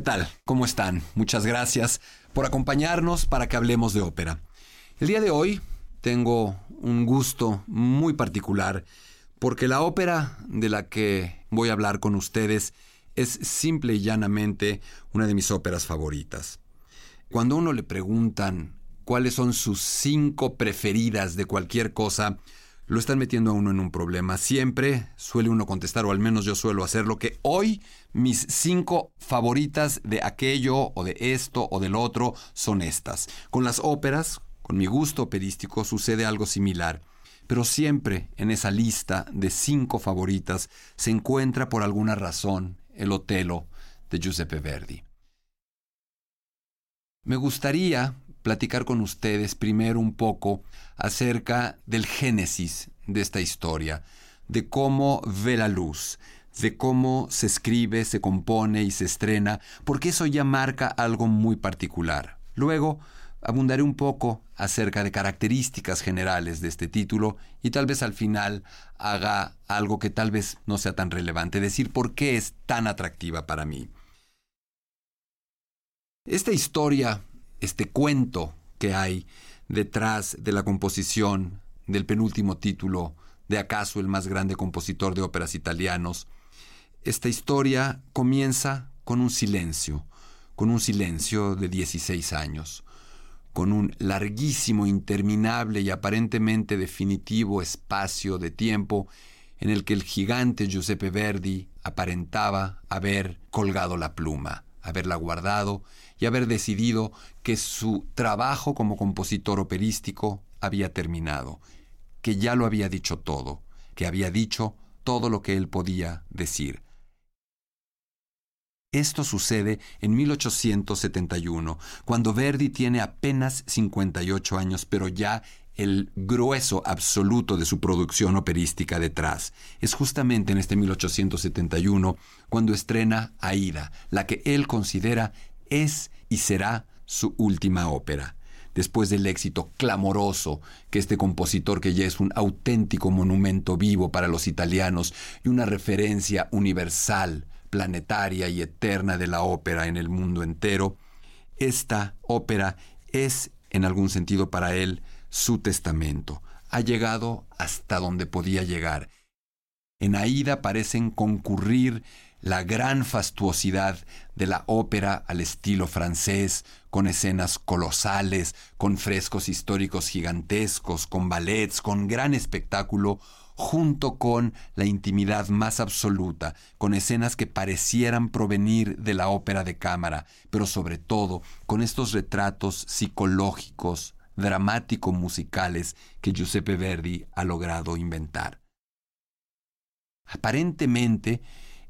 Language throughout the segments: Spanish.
¿Qué tal? ¿Cómo están? Muchas gracias por acompañarnos para que hablemos de ópera. El día de hoy tengo un gusto muy particular porque la ópera de la que voy a hablar con ustedes es simple y llanamente una de mis óperas favoritas. Cuando a uno le preguntan cuáles son sus cinco preferidas de cualquier cosa, lo están metiendo a uno en un problema. Siempre suele uno contestar, o al menos yo suelo hacerlo, que hoy mis cinco favoritas de aquello o de esto o del otro son estas. Con las óperas, con mi gusto operístico, sucede algo similar. Pero siempre en esa lista de cinco favoritas se encuentra por alguna razón el Otelo de Giuseppe Verdi. Me gustaría platicar con ustedes primero un poco acerca del génesis de esta historia, de cómo ve la luz, de cómo se escribe, se compone y se estrena, porque eso ya marca algo muy particular. Luego, abundaré un poco acerca de características generales de este título y tal vez al final haga algo que tal vez no sea tan relevante, decir por qué es tan atractiva para mí. Esta historia este cuento que hay detrás de la composición del penúltimo título de acaso el más grande compositor de óperas italianos. Esta historia comienza con un silencio, con un silencio de 16 años, con un larguísimo, interminable y aparentemente definitivo espacio de tiempo en el que el gigante Giuseppe Verdi aparentaba haber colgado la pluma haberla guardado y haber decidido que su trabajo como compositor operístico había terminado, que ya lo había dicho todo, que había dicho todo lo que él podía decir. Esto sucede en 1871, cuando Verdi tiene apenas 58 años, pero ya el grueso absoluto de su producción operística detrás. Es justamente en este 1871 cuando estrena Aida, la que él considera es y será su última ópera. Después del éxito clamoroso que este compositor que ya es un auténtico monumento vivo para los italianos y una referencia universal, planetaria y eterna de la ópera en el mundo entero, esta ópera es, en algún sentido para él, su testamento. Ha llegado hasta donde podía llegar. En Aida parecen concurrir la gran fastuosidad de la ópera al estilo francés, con escenas colosales, con frescos históricos gigantescos, con ballets, con gran espectáculo, junto con la intimidad más absoluta, con escenas que parecieran provenir de la ópera de cámara, pero sobre todo con estos retratos psicológicos, dramático-musicales que Giuseppe Verdi ha logrado inventar. Aparentemente,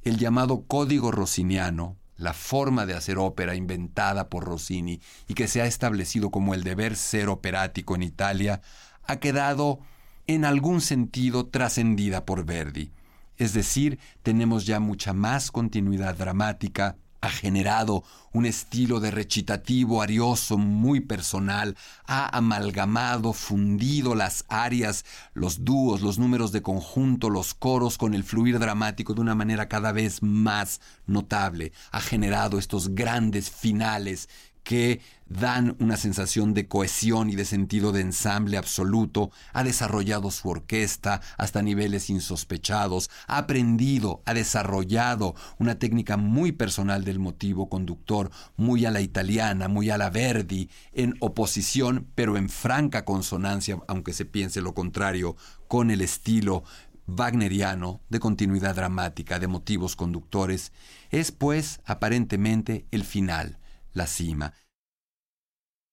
el llamado código rossiniano, la forma de hacer ópera inventada por Rossini y que se ha establecido como el deber ser operático en Italia, ha quedado en algún sentido trascendida por Verdi. Es decir, tenemos ya mucha más continuidad dramática, ha generado un estilo de recitativo arioso muy personal, ha amalgamado, fundido las arias, los dúos, los números de conjunto, los coros con el fluir dramático de una manera cada vez más notable, ha generado estos grandes finales que dan una sensación de cohesión y de sentido de ensamble absoluto, ha desarrollado su orquesta hasta niveles insospechados, ha aprendido, ha desarrollado una técnica muy personal del motivo conductor, muy a la italiana, muy a la Verdi, en oposición, pero en franca consonancia, aunque se piense lo contrario, con el estilo wagneriano, de continuidad dramática, de motivos conductores, es pues aparentemente el final, la cima.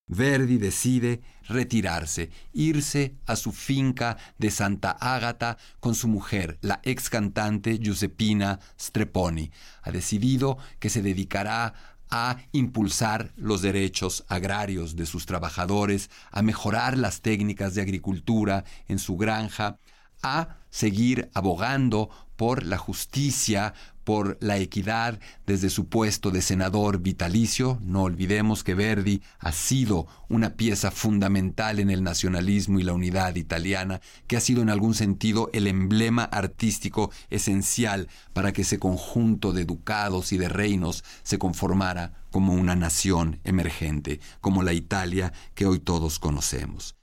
Verdi decide retirarse, irse a su finca de Santa Ágata con su mujer, la ex cantante Giuseppina Streponi. Ha decidido que se dedicará a impulsar los derechos agrarios de sus trabajadores, a mejorar las técnicas de agricultura en su granja, a seguir abogando por la justicia, por la equidad desde su puesto de senador vitalicio. No olvidemos que Verdi ha sido una pieza fundamental en el nacionalismo y la unidad italiana, que ha sido en algún sentido el emblema artístico esencial para que ese conjunto de ducados y de reinos se conformara como una nación emergente, como la Italia que hoy todos conocemos.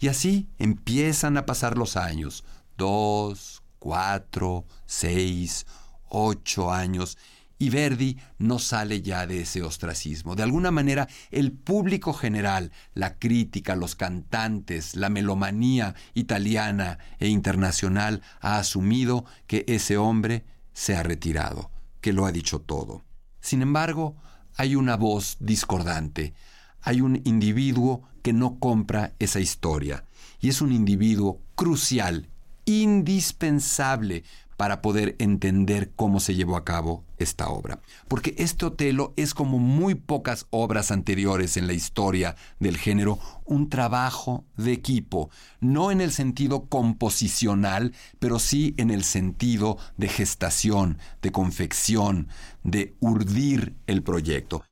Y así empiezan a pasar los años, dos, cuatro, seis, ocho años, y Verdi no sale ya de ese ostracismo. De alguna manera, el público general, la crítica, los cantantes, la melomanía italiana e internacional ha asumido que ese hombre se ha retirado, que lo ha dicho todo. Sin embargo, hay una voz discordante, hay un individuo que no compra esa historia, y es un individuo crucial indispensable para poder entender cómo se llevó a cabo esta obra. Porque este Otelo es como muy pocas obras anteriores en la historia del género, un trabajo de equipo, no en el sentido composicional, pero sí en el sentido de gestación, de confección, de urdir el proyecto.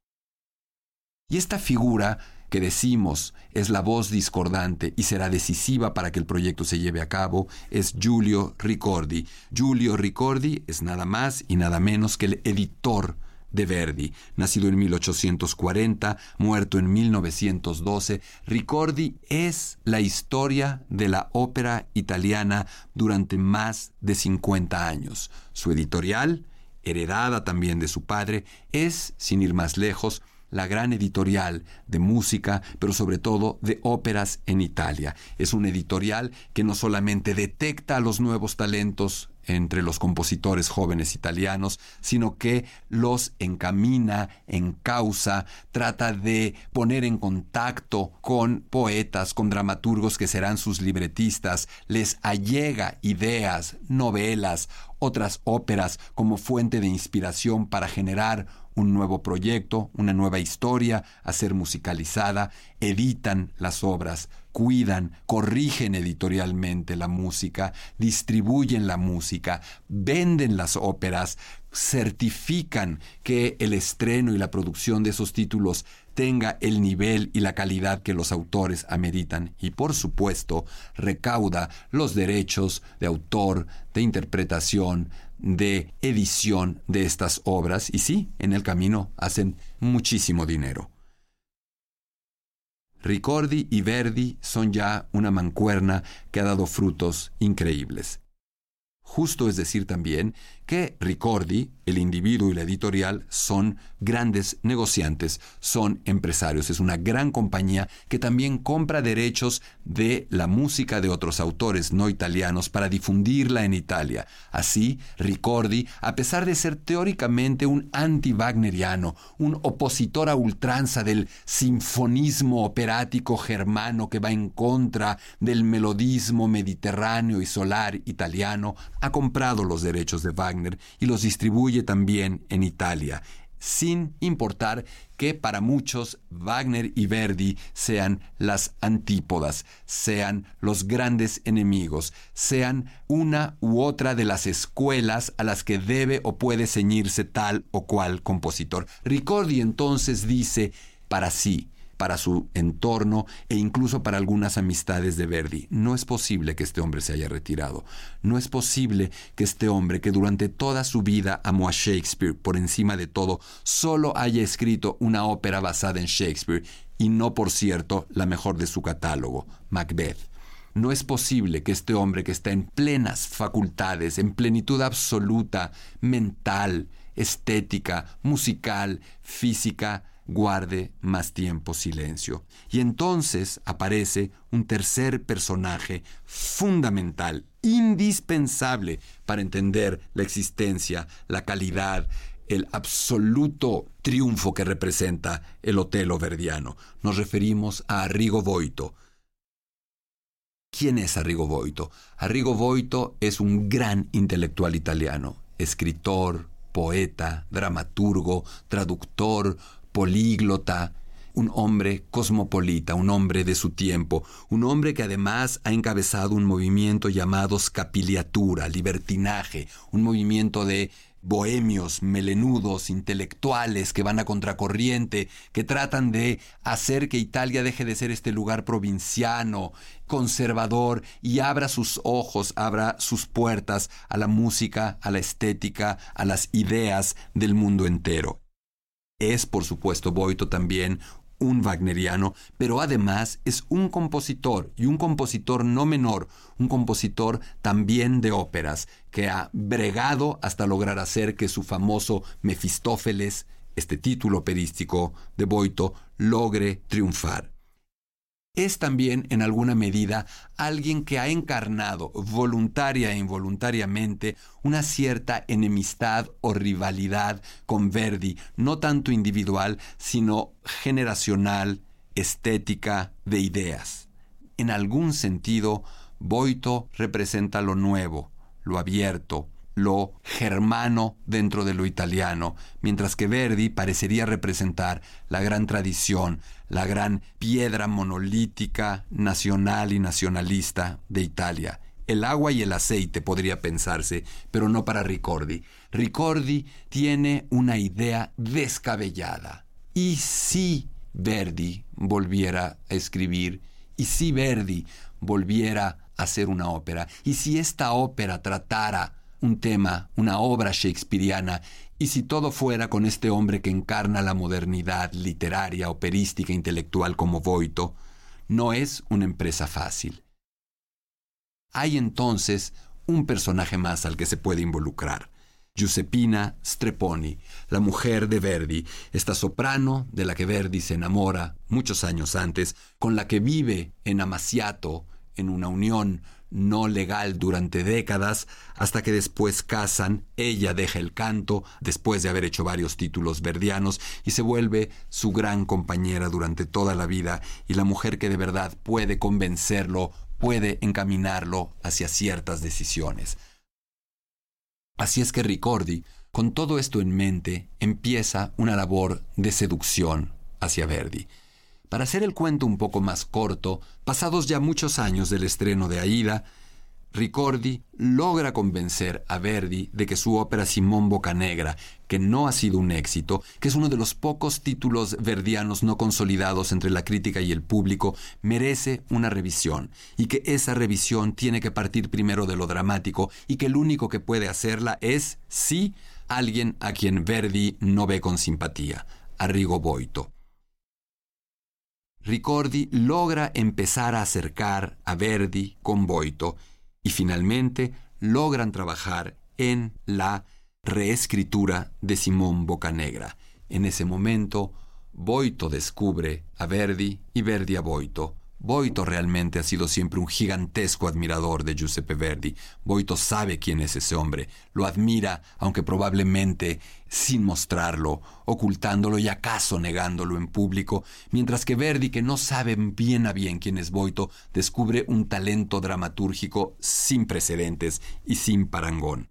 Y esta figura que decimos es la voz discordante y será decisiva para que el proyecto se lleve a cabo es Giulio Ricordi. Giulio Ricordi es nada más y nada menos que el editor de Verdi, nacido en 1840, muerto en 1912, Ricordi es la historia de la ópera italiana durante más de 50 años. Su editorial, heredada también de su padre, es, sin ir más lejos, la gran editorial de música, pero sobre todo de óperas en Italia. Es un editorial que no solamente detecta los nuevos talentos entre los compositores jóvenes italianos, sino que los encamina, encausa, trata de poner en contacto con poetas, con dramaturgos que serán sus libretistas, les allega ideas, novelas, otras óperas como fuente de inspiración para generar un nuevo proyecto, una nueva historia a ser musicalizada, editan las obras, cuidan, corrigen editorialmente la música, distribuyen la música, venden las óperas, certifican que el estreno y la producción de esos títulos tenga el nivel y la calidad que los autores ameritan y por supuesto recauda los derechos de autor, de interpretación, de edición de estas obras y sí, en el camino hacen muchísimo dinero. Ricordi y Verdi son ya una mancuerna que ha dado frutos increíbles. Justo es decir también que Ricordi, el individuo y la editorial son grandes negociantes, son empresarios. Es una gran compañía que también compra derechos de la música de otros autores no italianos para difundirla en Italia. Así, Ricordi, a pesar de ser teóricamente un anti-wagneriano, un opositor a ultranza del sinfonismo operático germano que va en contra del melodismo mediterráneo y solar italiano, ha comprado los derechos de Y los distribuye también en Italia, sin importar que para muchos Wagner y Verdi sean las antípodas, sean los grandes enemigos, sean una u otra de las escuelas a las que debe o puede ceñirse tal o cual compositor. Ricordi entonces dice para sí, para su entorno e incluso para algunas amistades de Verdi. No es posible que este hombre se haya retirado. No es posible que este hombre, que durante toda su vida amó a Shakespeare por encima de todo, solo haya escrito una ópera basada en Shakespeare y no, por cierto, la mejor de su catálogo, Macbeth. No es posible que este hombre que está en plenas facultades, en plenitud absoluta, mental, estética, musical, física, guarde más tiempo silencio. Y entonces aparece un tercer personaje fundamental, indispensable para entender la existencia, la calidad, el absoluto triunfo que representa el Otelo verdiano. Nos referimos a Arrigo Boito. ¿Quién es Arrigo Boito? Arrigo Boito es un gran intelectual italiano, escritor, poeta, dramaturgo, traductor, políglota, un hombre cosmopolita, un hombre de su tiempo, un hombre que además ha encabezado un movimiento llamado scapiliatura, libertinaje, un movimiento de bohemios, melenudos, intelectuales que van a contracorriente, que tratan de hacer que Italia deje de ser este lugar provinciano, conservador, y abra sus ojos, abra sus puertas a la música, a la estética, a las ideas del mundo entero. Es, por supuesto, Boito también un wagneriano, pero además es un compositor, y un compositor no menor, un compositor también de óperas, que ha bregado hasta lograr hacer que su famoso Mefistófeles, este título operístico de Boito, logre triunfar es también en alguna medida alguien que ha encarnado voluntaria e involuntariamente una cierta enemistad o rivalidad con Verdi, no tanto individual, sino generacional, estética, de ideas. En algún sentido, Boito representa lo nuevo, lo abierto, lo germano dentro de lo italiano, mientras que Verdi parecería representar la gran tradición, la gran piedra monolítica nacional y nacionalista de Italia. El agua y el aceite podría pensarse, pero no para Ricordi. Ricordi tiene una idea descabellada. ¿Y si Verdi volviera a escribir? ¿Y si Verdi volviera a hacer una ópera? ¿Y si esta ópera tratara un tema, una obra shakespeariana, y si todo fuera con este hombre que encarna la modernidad literaria, operística, intelectual como Boito, no es una empresa fácil. Hay entonces un personaje más al que se puede involucrar. Giuseppina Streponi, la mujer de Verdi, esta soprano de la que Verdi se enamora muchos años antes, con la que vive en Amaciato, en una unión no legal durante décadas, hasta que después casan, ella deja el canto, después de haber hecho varios títulos verdianos, y se vuelve su gran compañera durante toda la vida, y la mujer que de verdad puede convencerlo, puede encaminarlo hacia ciertas decisiones. Así es que Ricordi, con todo esto en mente, empieza una labor de seducción hacia Verdi. Para hacer el cuento un poco más corto, pasados ya muchos años del estreno de Aida, Ricordi logra convencer a Verdi de que su ópera Simón Bocanegra, que no ha sido un éxito, que es uno de los pocos títulos verdianos no consolidados entre la crítica y el público, merece una revisión, y que esa revisión tiene que partir primero de lo dramático, y que el único que puede hacerla es, sí, alguien a quien Verdi no ve con simpatía, Arrigo Boito. Ricordi logra empezar a acercar a Verdi con Boito y finalmente logran trabajar en la reescritura de Simón Bocanegra. En ese momento, Boito descubre a Verdi y Verdi a Boito. Boito realmente ha sido siempre un gigantesco admirador de Giuseppe Verdi. Boito sabe quién es ese hombre, lo admira, aunque probablemente sin mostrarlo, ocultándolo y acaso negándolo en público, mientras que Verdi, que no sabe bien a bien quién es Boito, descubre un talento dramatúrgico sin precedentes y sin parangón.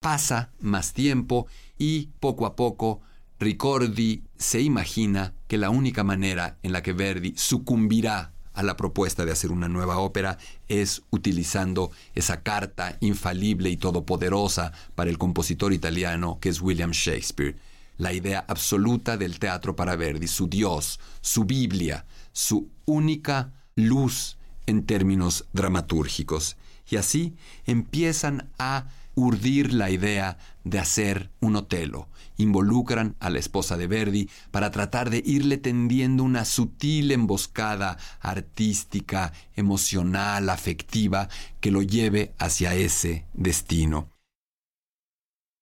Pasa más tiempo y poco a poco Ricordi se imagina que la única manera en la que Verdi sucumbirá a la propuesta de hacer una nueva ópera es utilizando esa carta infalible y todopoderosa para el compositor italiano que es William Shakespeare, la idea absoluta del teatro para Verdi, su Dios, su Biblia, su única luz en términos dramatúrgicos. Y así empiezan a urdir la idea de hacer un Otelo. Involucran a la esposa de Verdi para tratar de irle tendiendo una sutil emboscada artística, emocional, afectiva, que lo lleve hacia ese destino.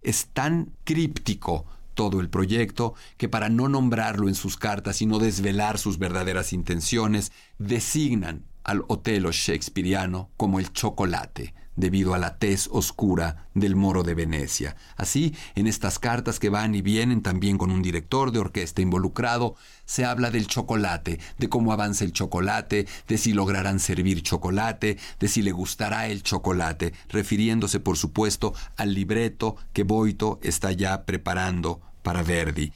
Es tan críptico todo el proyecto, que para no nombrarlo en sus cartas y no desvelar sus verdaderas intenciones, designan al Otelo shakespeariano como el chocolate, debido a la tez oscura del moro de Venecia. Así, en estas cartas que van y vienen también con un director de orquesta involucrado, se habla del chocolate, de cómo avanza el chocolate, de si lograrán servir chocolate, de si le gustará el chocolate, refiriéndose por supuesto al libreto que Boito está ya preparando para Verdi.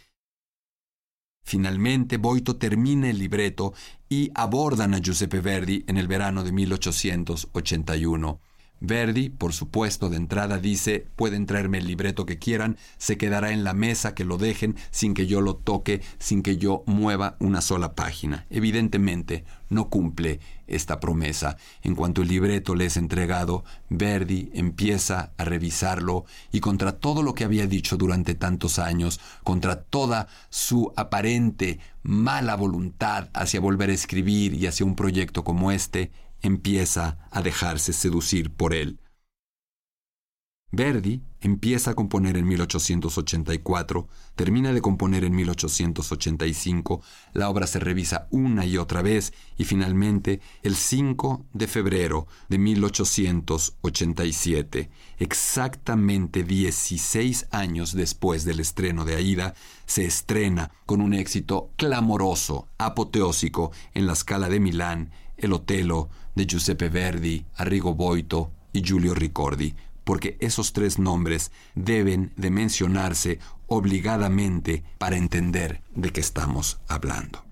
Finalmente, Boito termina el libreto y abordan a Giuseppe Verdi en el verano de 1881. Verdi, por supuesto, de entrada dice, pueden traerme el libreto que quieran, se quedará en la mesa, que lo dejen sin que yo lo toque, sin que yo mueva una sola página. Evidentemente, no cumple esta promesa. En cuanto el libreto le es entregado, Verdi empieza a revisarlo y contra todo lo que había dicho durante tantos años, contra toda su aparente mala voluntad hacia volver a escribir y hacia un proyecto como este, empieza a dejarse seducir por él. Verdi empieza a componer en 1884, termina de componer en 1885, la obra se revisa una y otra vez y finalmente el 5 de febrero de 1887, exactamente 16 años después del estreno de Aida, se estrena con un éxito clamoroso, apoteósico en la escala de Milán, el Otelo de Giuseppe Verdi, Arrigo Boito y Giulio Ricordi, porque esos tres nombres deben de mencionarse obligadamente para entender de qué estamos hablando.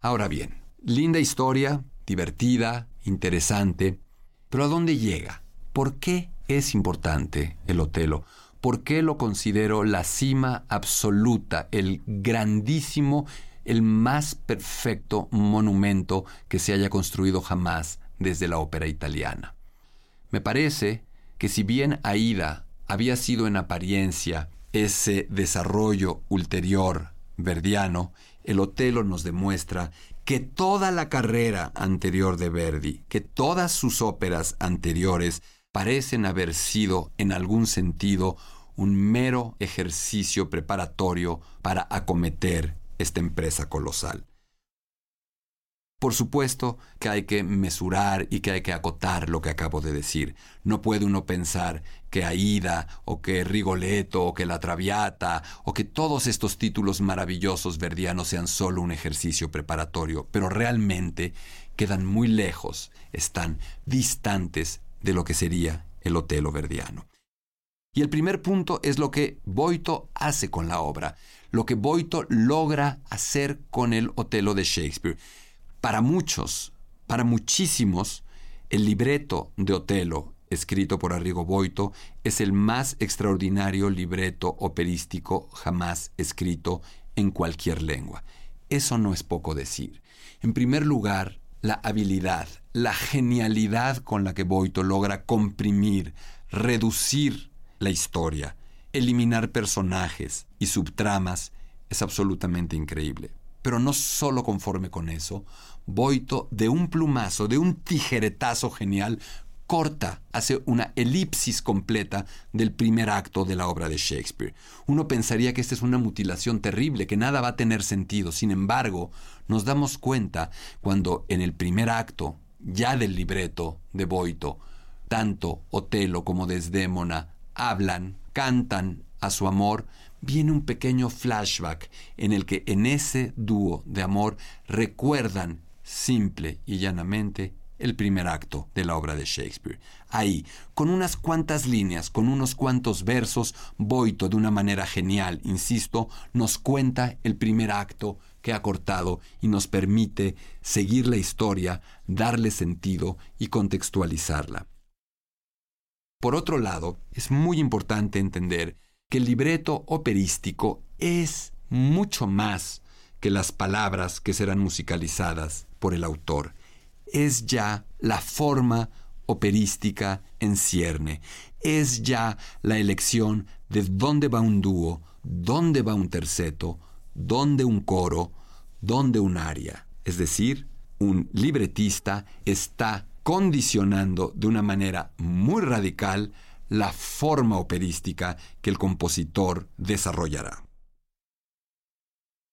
Ahora bien, linda historia, divertida, interesante, pero ¿a dónde llega? ¿Por qué es importante el Otelo? ¿Por qué lo considero la cima absoluta, el grandísimo el más perfecto monumento que se haya construido jamás desde la ópera italiana. Me parece que si bien Aida había sido en apariencia ese desarrollo ulterior verdiano, el Otelo nos demuestra que toda la carrera anterior de Verdi, que todas sus óperas anteriores parecen haber sido en algún sentido un mero ejercicio preparatorio para acometer esta empresa colosal. Por supuesto que hay que mesurar y que hay que acotar lo que acabo de decir. No puede uno pensar que Aida o que Rigoletto o que La Traviata o que todos estos títulos maravillosos verdianos sean solo un ejercicio preparatorio, pero realmente quedan muy lejos, están distantes de lo que sería el Otelo verdiano. Y el primer punto es lo que Boito hace con la obra lo que Boito logra hacer con el Otelo de Shakespeare. Para muchos, para muchísimos, el libreto de Otelo, escrito por Arrigo Boito, es el más extraordinario libreto operístico jamás escrito en cualquier lengua. Eso no es poco decir. En primer lugar, la habilidad, la genialidad con la que Boito logra comprimir, reducir la historia, eliminar personajes y subtramas es absolutamente increíble. Pero no solo conforme con eso, Boito de un plumazo, de un tijeretazo genial, corta, hace una elipsis completa del primer acto de la obra de Shakespeare. Uno pensaría que esta es una mutilación terrible, que nada va a tener sentido. Sin embargo, nos damos cuenta cuando en el primer acto, ya del libreto de Boito, tanto Otelo como Desdémona hablan cantan a su amor, viene un pequeño flashback en el que en ese dúo de amor recuerdan simple y llanamente el primer acto de la obra de Shakespeare. Ahí, con unas cuantas líneas, con unos cuantos versos, Boito, de una manera genial, insisto, nos cuenta el primer acto que ha cortado y nos permite seguir la historia, darle sentido y contextualizarla. Por otro lado, es muy importante entender que el libreto operístico es mucho más que las palabras que serán musicalizadas por el autor. Es ya la forma operística en cierne. Es ya la elección de dónde va un dúo, dónde va un terceto, dónde un coro, dónde un aria. Es decir, un libretista está condicionando de una manera muy radical la forma operística que el compositor desarrollará.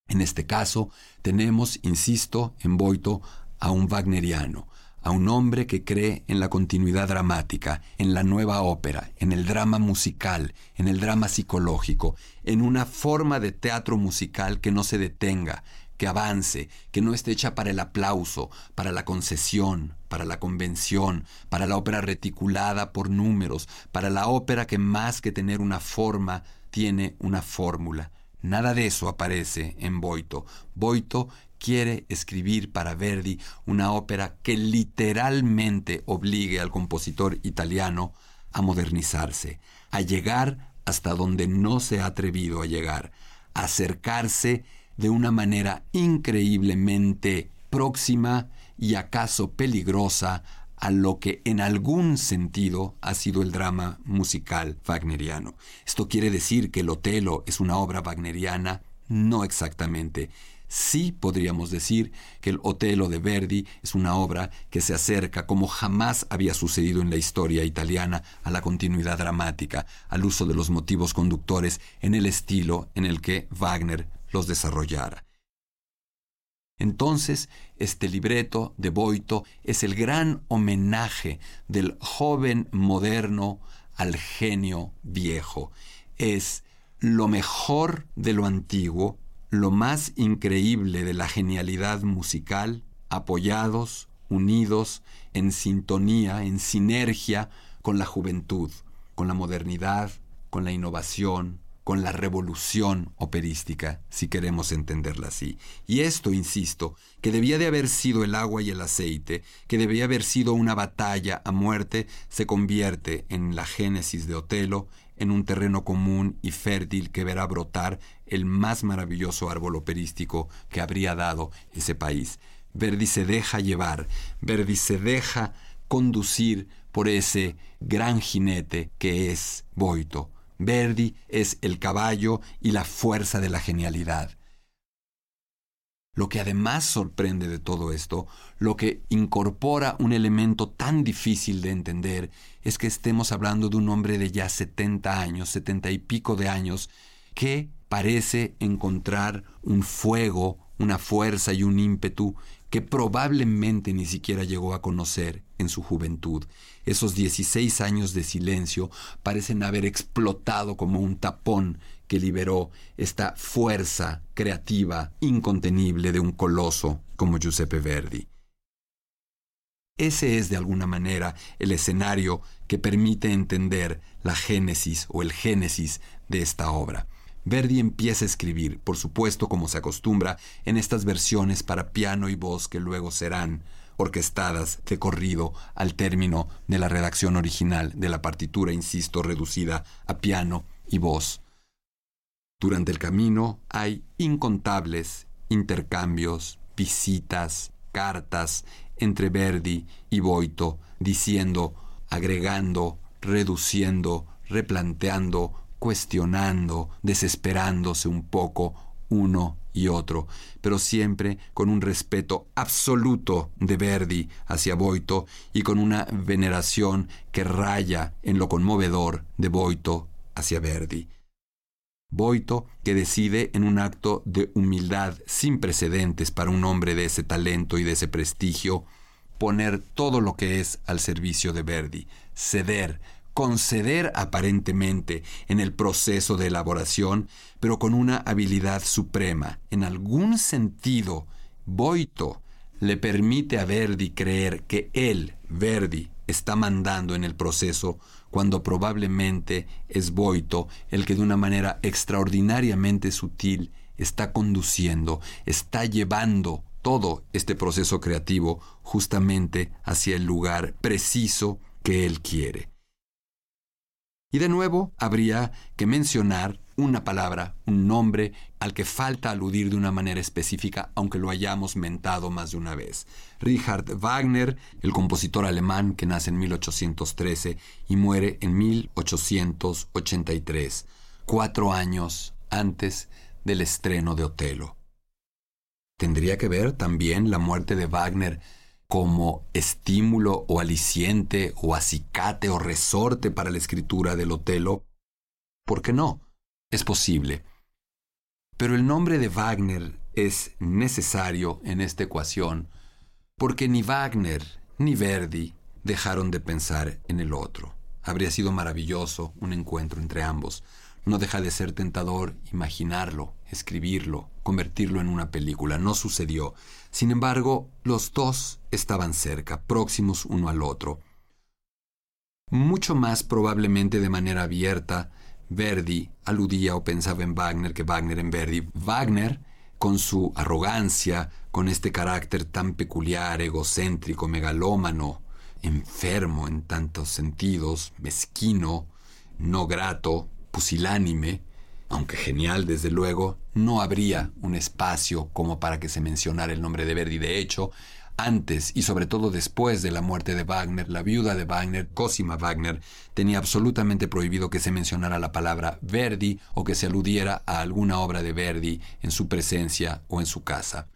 En este caso, tenemos, insisto, en Boito a un wagneriano, a un hombre que cree en la continuidad dramática, en la nueva ópera, en el drama musical, en el drama psicológico, en una forma de teatro musical que no se detenga, que avance, que no esté hecha para el aplauso, para la concesión, para la convención, para la ópera reticulada por números, para la ópera que más que tener una forma, tiene una fórmula. Nada de eso aparece en Boito. Boito quiere escribir para Verdi una ópera que literalmente obligue al compositor italiano a modernizarse, a llegar hasta donde no se ha atrevido a llegar, a acercarse de una manera increíblemente próxima y acaso peligrosa a lo que en algún sentido ha sido el drama musical wagneriano. ¿Esto quiere decir que el Otelo es una obra wagneriana? No exactamente. Sí podríamos decir que el Otelo de Verdi es una obra que se acerca, como jamás había sucedido en la historia italiana, a la continuidad dramática, al uso de los motivos conductores en el estilo en el que Wagner los desarrollara. Entonces, este libreto de Boito es el gran homenaje del joven moderno al genio viejo. Es lo mejor de lo antiguo lo más increíble de la genialidad musical, apoyados, unidos, en sintonía, en sinergia con la juventud, con la modernidad, con la innovación, con la revolución operística, si queremos entenderla así. Y esto, insisto, que debía de haber sido el agua y el aceite, que debía haber sido una batalla a muerte, se convierte en la génesis de Otelo, en un terreno común y fértil que verá brotar el más maravilloso árbol operístico que habría dado ese país. Verdi se deja llevar, Verdi se deja conducir por ese gran jinete que es Boito. Verdi es el caballo y la fuerza de la genialidad. Lo que además sorprende de todo esto, lo que incorpora un elemento tan difícil de entender, es que estemos hablando de un hombre de ya 70 años, 70 y pico de años, que parece encontrar un fuego, una fuerza y un ímpetu que probablemente ni siquiera llegó a conocer en su juventud. Esos 16 años de silencio parecen haber explotado como un tapón que liberó esta fuerza creativa incontenible de un coloso como Giuseppe Verdi. Ese es de alguna manera el escenario que permite entender la génesis o el génesis de esta obra. Verdi empieza a escribir, por supuesto como se acostumbra, en estas versiones para piano y voz que luego serán orquestadas de corrido al término de la redacción original de la partitura, insisto, reducida a piano y voz. Durante el camino hay incontables intercambios, visitas, cartas entre Verdi y Boito, diciendo, agregando, reduciendo, replanteando, cuestionando, desesperándose un poco uno y otro, pero siempre con un respeto absoluto de Verdi hacia Boito y con una veneración que raya en lo conmovedor de Boito hacia Verdi. Boito, que decide en un acto de humildad sin precedentes para un hombre de ese talento y de ese prestigio, poner todo lo que es al servicio de Verdi, ceder, conceder aparentemente en el proceso de elaboración, pero con una habilidad suprema. En algún sentido, Boito le permite a Verdi creer que él, Verdi, está mandando en el proceso cuando probablemente es Boito el que de una manera extraordinariamente sutil está conduciendo, está llevando todo este proceso creativo justamente hacia el lugar preciso que él quiere. Y de nuevo habría que mencionar una palabra, un nombre al que falta aludir de una manera específica, aunque lo hayamos mentado más de una vez. Richard Wagner, el compositor alemán que nace en 1813 y muere en 1883, cuatro años antes del estreno de Otelo. ¿Tendría que ver también la muerte de Wagner como estímulo o aliciente o acicate o resorte para la escritura del Otelo, ¿por qué no? Es posible. Pero el nombre de Wagner es necesario en esta ecuación porque ni Wagner ni Verdi dejaron de pensar en el otro. Habría sido maravilloso un encuentro entre ambos. No deja de ser tentador imaginarlo, escribirlo, convertirlo en una película. No sucedió. Sin embargo, los dos estaban cerca, próximos uno al otro. Mucho más probablemente de manera abierta, Verdi aludía o pensaba en Wagner que Wagner en Verdi. Wagner, con su arrogancia, con este carácter tan peculiar, egocéntrico, megalómano, enfermo en tantos sentidos, mezquino, no grato, pusilánime, aunque genial desde luego, no habría un espacio como para que se mencionara el nombre de Verdi. De hecho, antes y sobre todo después de la muerte de Wagner, la viuda de Wagner, Cosima Wagner, tenía absolutamente prohibido que se mencionara la palabra Verdi o que se aludiera a alguna obra de Verdi en su presencia o en su casa.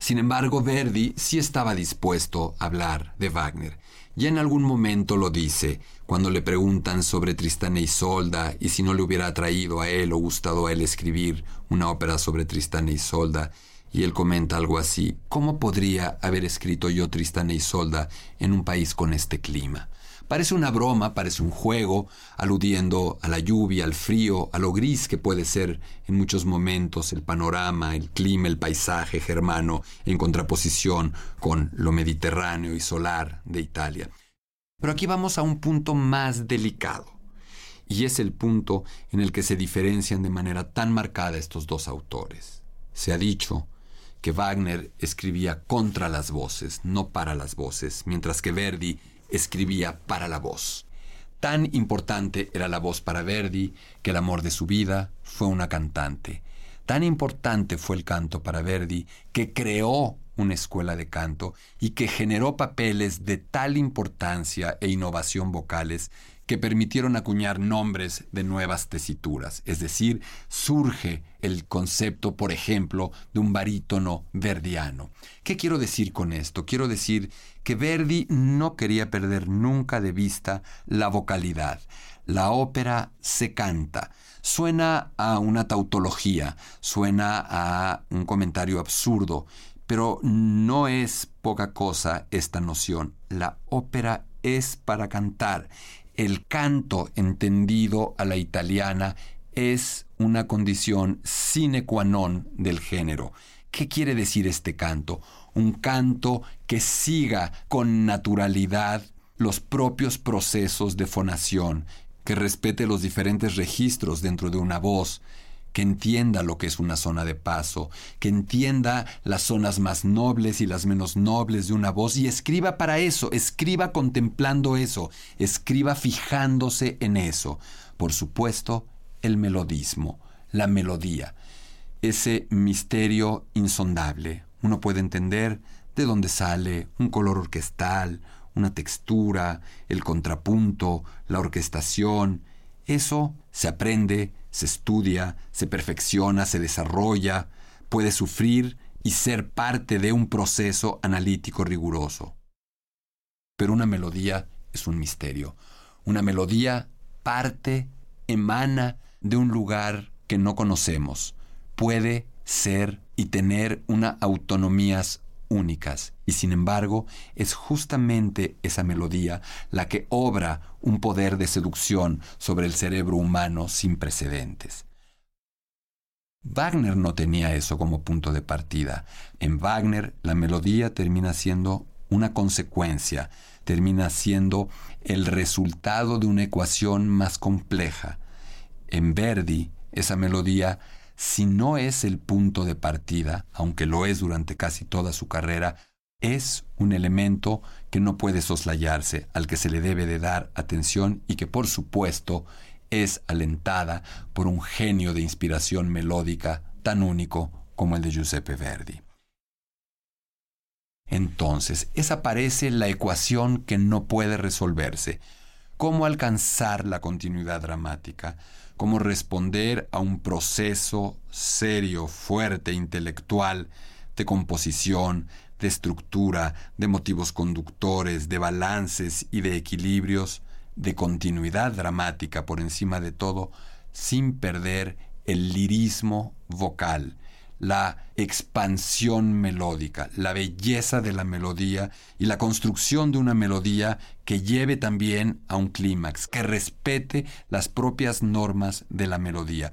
Sin embargo, Verdi sí estaba dispuesto a hablar de Wagner. Ya en algún momento lo dice, cuando le preguntan sobre Tristán e Isolda y si no le hubiera atraído a él o gustado a él escribir una ópera sobre Tristán e Isolda, y él comenta algo así, ¿cómo podría haber escrito yo Tristán e Isolda en un país con este clima? Parece una broma, parece un juego, aludiendo a la lluvia, al frío, a lo gris que puede ser en muchos momentos el panorama, el clima, el paisaje germano, en contraposición con lo mediterráneo y solar de Italia. Pero aquí vamos a un punto más delicado, y es el punto en el que se diferencian de manera tan marcada estos dos autores. Se ha dicho que Wagner escribía contra las voces, no para las voces, mientras que Verdi escribía para la voz. Tan importante era la voz para Verdi que el amor de su vida fue una cantante. Tan importante fue el canto para Verdi que creó una escuela de canto y que generó papeles de tal importancia e innovación vocales que permitieron acuñar nombres de nuevas tesituras, es decir, surge el concepto, por ejemplo, de un barítono verdiano. ¿Qué quiero decir con esto? Quiero decir que Verdi no quería perder nunca de vista la vocalidad. La ópera se canta. Suena a una tautología, suena a un comentario absurdo, pero no es poca cosa esta noción. La ópera es para cantar el canto entendido a la italiana es una condición sine qua non del género. ¿Qué quiere decir este canto? Un canto que siga con naturalidad los propios procesos de fonación, que respete los diferentes registros dentro de una voz, que entienda lo que es una zona de paso, que entienda las zonas más nobles y las menos nobles de una voz y escriba para eso, escriba contemplando eso, escriba fijándose en eso. Por supuesto, el melodismo, la melodía, ese misterio insondable. Uno puede entender de dónde sale un color orquestal, una textura, el contrapunto, la orquestación. Eso se aprende, se estudia, se perfecciona, se desarrolla, puede sufrir y ser parte de un proceso analítico riguroso. Pero una melodía es un misterio. Una melodía parte, emana de un lugar que no conocemos. Puede ser y tener una autonomías únicas y sin embargo es justamente esa melodía la que obra un poder de seducción sobre el cerebro humano sin precedentes. Wagner no tenía eso como punto de partida. En Wagner la melodía termina siendo una consecuencia, termina siendo el resultado de una ecuación más compleja. En Verdi esa melodía si no es el punto de partida, aunque lo es durante casi toda su carrera, es un elemento que no puede soslayarse, al que se le debe de dar atención y que por supuesto es alentada por un genio de inspiración melódica tan único como el de Giuseppe Verdi. Entonces, esa parece la ecuación que no puede resolverse. ¿Cómo alcanzar la continuidad dramática? Cómo responder a un proceso serio, fuerte, intelectual, de composición, de estructura, de motivos conductores, de balances y de equilibrios, de continuidad dramática por encima de todo, sin perder el lirismo vocal, la expansión melódica, la belleza de la melodía y la construcción de una melodía que lleve también a un clímax, que respete las propias normas de la melodía.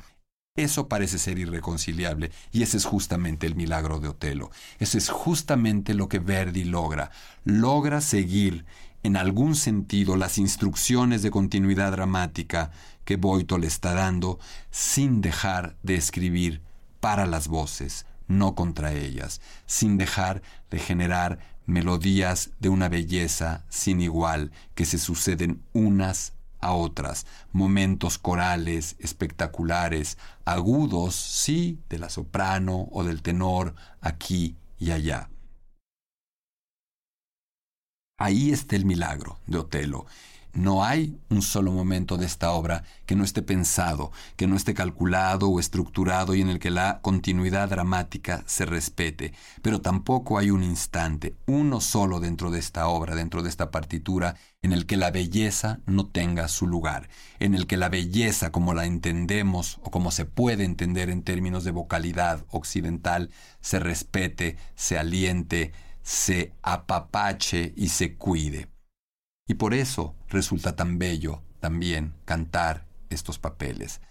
Eso parece ser irreconciliable y ese es justamente el milagro de Otelo. Ese es justamente lo que Verdi logra. Logra seguir en algún sentido las instrucciones de continuidad dramática que Boito le está dando sin dejar de escribir para las voces, no contra ellas, sin dejar de generar melodías de una belleza sin igual que se suceden unas a otras, momentos corales, espectaculares, agudos, sí, de la soprano o del tenor, aquí y allá. Ahí está el milagro de Otelo. No hay un solo momento de esta obra que no esté pensado, que no esté calculado o estructurado y en el que la continuidad dramática se respete, pero tampoco hay un instante, uno solo dentro de esta obra, dentro de esta partitura, en el que la belleza no tenga su lugar, en el que la belleza como la entendemos o como se puede entender en términos de vocalidad occidental se respete, se aliente, se apapache y se cuide. Y por eso resulta tan bello también cantar estos papeles.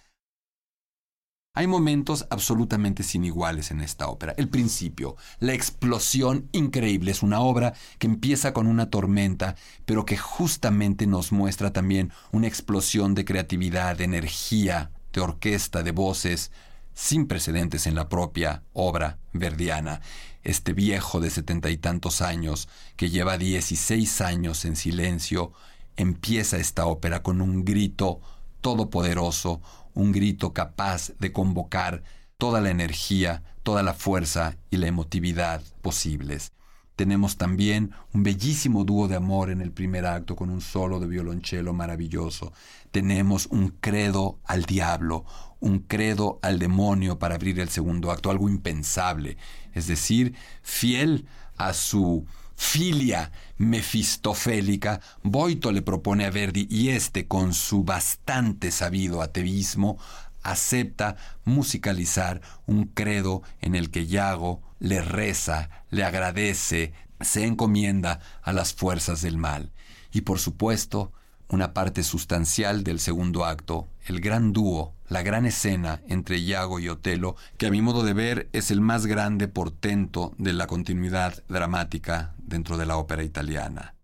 Hay momentos absolutamente sin iguales en esta ópera. El principio, la explosión increíble, es una obra que empieza con una tormenta, pero que justamente nos muestra también una explosión de creatividad, de energía, de orquesta, de voces, sin precedentes en la propia obra verdiana. Este viejo de setenta y tantos años, que lleva dieciséis años en silencio, empieza esta ópera con un grito todopoderoso, un grito capaz de convocar toda la energía, toda la fuerza y la emotividad posibles. Tenemos también un bellísimo dúo de amor en el primer acto con un solo de violonchelo maravilloso. Tenemos un credo al diablo, un credo al demonio para abrir el segundo acto, algo impensable. Es decir, fiel a su filia mefistofélica, Boito le propone a Verdi y éste, con su bastante sabido ateísmo, acepta musicalizar un credo en el que Yago le reza, le agradece, se encomienda a las fuerzas del mal. Y por supuesto, una parte sustancial del segundo acto, el gran dúo, la gran escena entre Iago y Otelo, que a mi modo de ver es el más grande portento de la continuidad dramática dentro de la ópera italiana.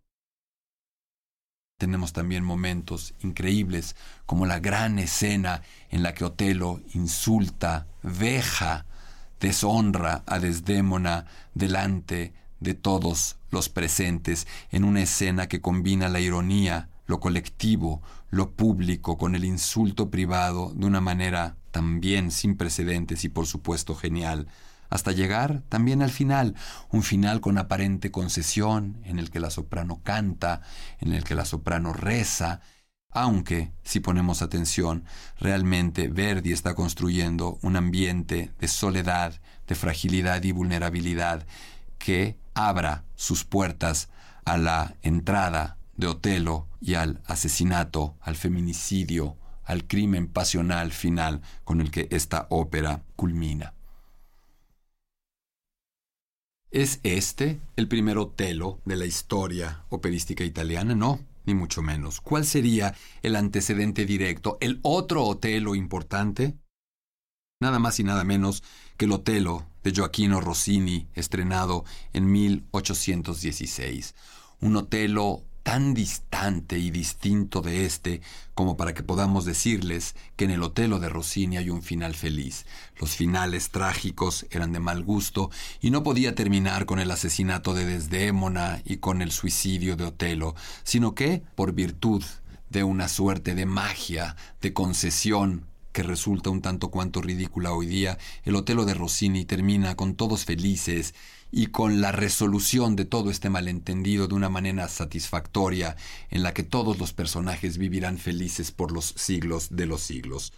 Tenemos también momentos increíbles como la gran escena en la que Otelo insulta, veja, deshonra a Desdémona delante de todos los presentes en una escena que combina la ironía, lo colectivo, lo público con el insulto privado de una manera también sin precedentes y por supuesto genial, hasta llegar también al final, un final con aparente concesión, en el que la soprano canta, en el que la soprano reza, aunque, si ponemos atención, realmente Verdi está construyendo un ambiente de soledad, de fragilidad y vulnerabilidad que abra sus puertas a la entrada de Otelo y al asesinato, al feminicidio, al crimen pasional final con el que esta ópera culmina. ¿Es este el primer Otelo de la historia operística italiana? No, ni mucho menos. ¿Cuál sería el antecedente directo, el otro Otelo importante? Nada más y nada menos que el Otelo de Gioacchino Rossini, estrenado en 1816. Un Otelo tan distante y distinto de este como para que podamos decirles que en el Otelo de Rossini hay un final feliz. Los finales trágicos eran de mal gusto y no podía terminar con el asesinato de Desdémona y con el suicidio de Otelo, sino que, por virtud de una suerte de magia, de concesión, que resulta un tanto cuanto ridícula hoy día, el Otelo de Rossini termina con todos felices y con la resolución de todo este malentendido de una manera satisfactoria en la que todos los personajes vivirán felices por los siglos de los siglos.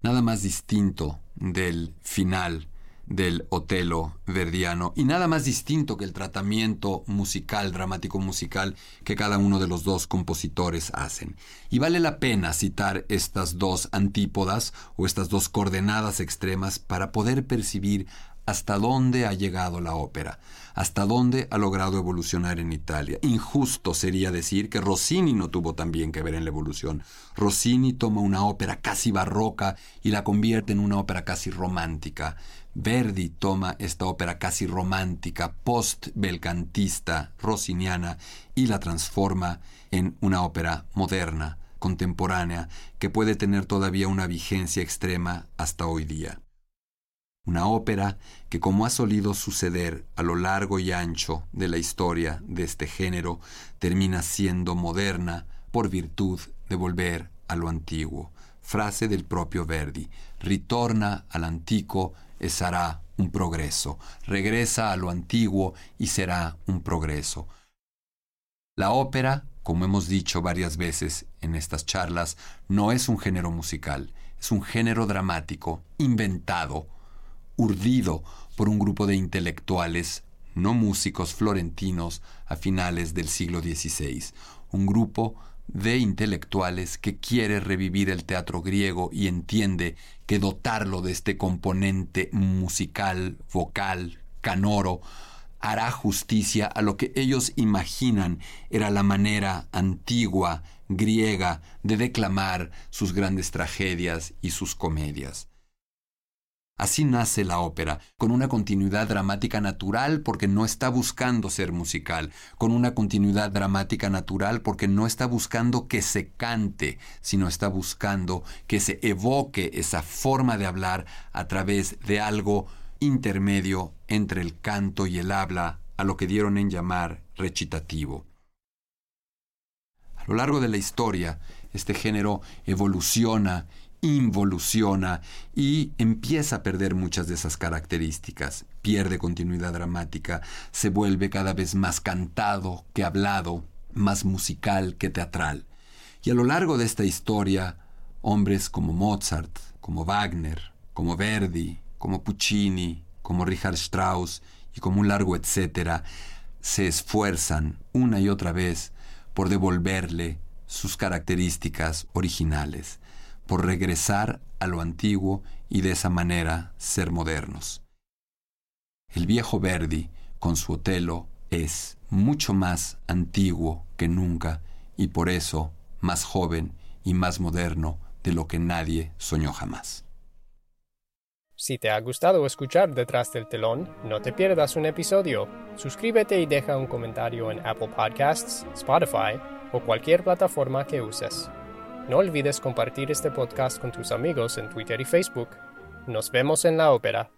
Nada más distinto del final del Otelo verdiano y nada más distinto que el tratamiento musical, dramático musical que cada uno de los dos compositores hacen. Y vale la pena citar estas dos antípodas o estas dos coordenadas extremas para poder percibir hasta dónde ha llegado la ópera, hasta dónde ha logrado evolucionar en Italia. Injusto sería decir que Rossini no tuvo también que ver en la evolución. Rossini toma una ópera casi barroca y la convierte en una ópera casi romántica. Verdi toma esta ópera casi romántica, post-belcantista, rossiniana, y la transforma en una ópera moderna, contemporánea, que puede tener todavía una vigencia extrema hasta hoy día una ópera que como ha solido suceder a lo largo y ancho de la historia de este género, termina siendo moderna por virtud de volver a lo antiguo. Frase del propio Verdi, ritorna al antico sarà un progreso, regresa a lo antiguo y será un progreso. La ópera, como hemos dicho varias veces en estas charlas, no es un género musical, es un género dramático, inventado, urdido por un grupo de intelectuales, no músicos florentinos, a finales del siglo XVI, un grupo de intelectuales que quiere revivir el teatro griego y entiende que dotarlo de este componente musical, vocal, canoro, hará justicia a lo que ellos imaginan era la manera antigua, griega, de declamar sus grandes tragedias y sus comedias. Así nace la ópera, con una continuidad dramática natural porque no está buscando ser musical, con una continuidad dramática natural porque no está buscando que se cante, sino está buscando que se evoque esa forma de hablar a través de algo intermedio entre el canto y el habla, a lo que dieron en llamar recitativo. A lo largo de la historia, este género evoluciona involuciona y empieza a perder muchas de esas características, pierde continuidad dramática, se vuelve cada vez más cantado que hablado, más musical que teatral. Y a lo largo de esta historia, hombres como Mozart, como Wagner, como Verdi, como Puccini, como Richard Strauss y como un largo etcétera, se esfuerzan una y otra vez por devolverle sus características originales por regresar a lo antiguo y de esa manera ser modernos. El viejo Verdi, con su Otelo, es mucho más antiguo que nunca y por eso más joven y más moderno de lo que nadie soñó jamás. Si te ha gustado escuchar Detrás del telón, no te pierdas un episodio. Suscríbete y deja un comentario en Apple Podcasts, Spotify o cualquier plataforma que uses. No olvides compartir este podcast con tus amigos en Twitter y Facebook. Nos vemos en la ópera.